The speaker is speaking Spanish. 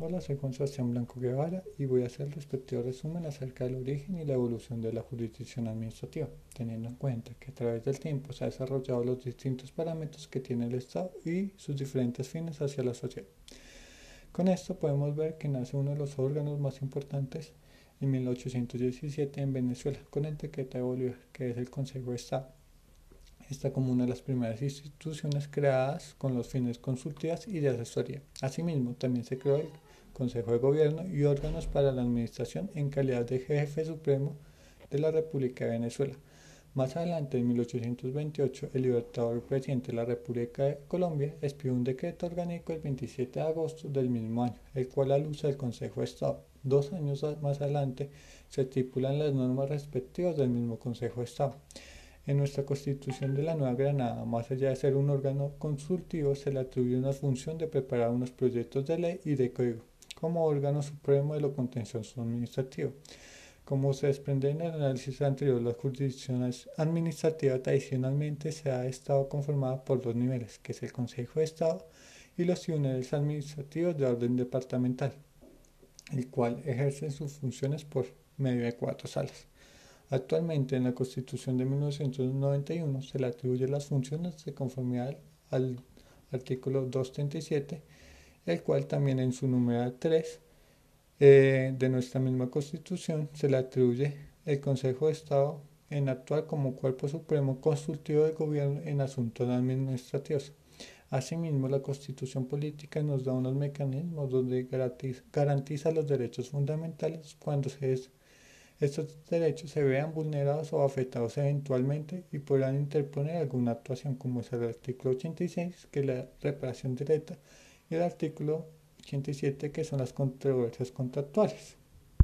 Hola, soy Juan Sebastián Blanco Guevara y voy a hacer el respectivo resumen acerca del origen y la evolución de la jurisdicción administrativa, teniendo en cuenta que a través del tiempo se han desarrollado los distintos parámetros que tiene el Estado y sus diferentes fines hacia la sociedad. Con esto podemos ver que nace uno de los órganos más importantes en 1817 en Venezuela, con el decreto de Bolívar, que es el Consejo de Estado. Esta como una de las primeras instituciones creadas con los fines consultivas y de asesoría. Asimismo, también se creó el Consejo de Gobierno y órganos para la administración en calidad de jefe supremo de la República de Venezuela. Más adelante, en 1828, el libertador presidente de la República de Colombia expidió un decreto orgánico el 27 de agosto del mismo año, el cual alusa al Consejo de Estado. Dos años más adelante se estipulan las normas respectivas del mismo Consejo de Estado. En nuestra Constitución de la Nueva Granada, más allá de ser un órgano consultivo, se le atribuye una función de preparar unos proyectos de ley y de código como órgano supremo de lo contencioso administrativo. Como se desprende en el análisis anterior, la jurisdicción administrativa tradicionalmente se ha estado conformada por dos niveles, que es el Consejo de Estado y los tribunales administrativos de orden departamental, el cual ejerce sus funciones por medio de cuatro salas. Actualmente en la Constitución de 1991 se le atribuyen las funciones de conformidad al artículo 237 el cual también en su número 3 eh, de nuestra misma Constitución se le atribuye el Consejo de Estado en actuar como cuerpo supremo consultivo del gobierno en asuntos administrativos. Asimismo, la Constitución política nos da unos mecanismos donde garantiza, garantiza los derechos fundamentales cuando se estos derechos se vean vulnerados o afectados eventualmente y podrán interponer alguna actuación como es el artículo 86, que es la reparación directa y el artículo 87 que son las controversias contractuales.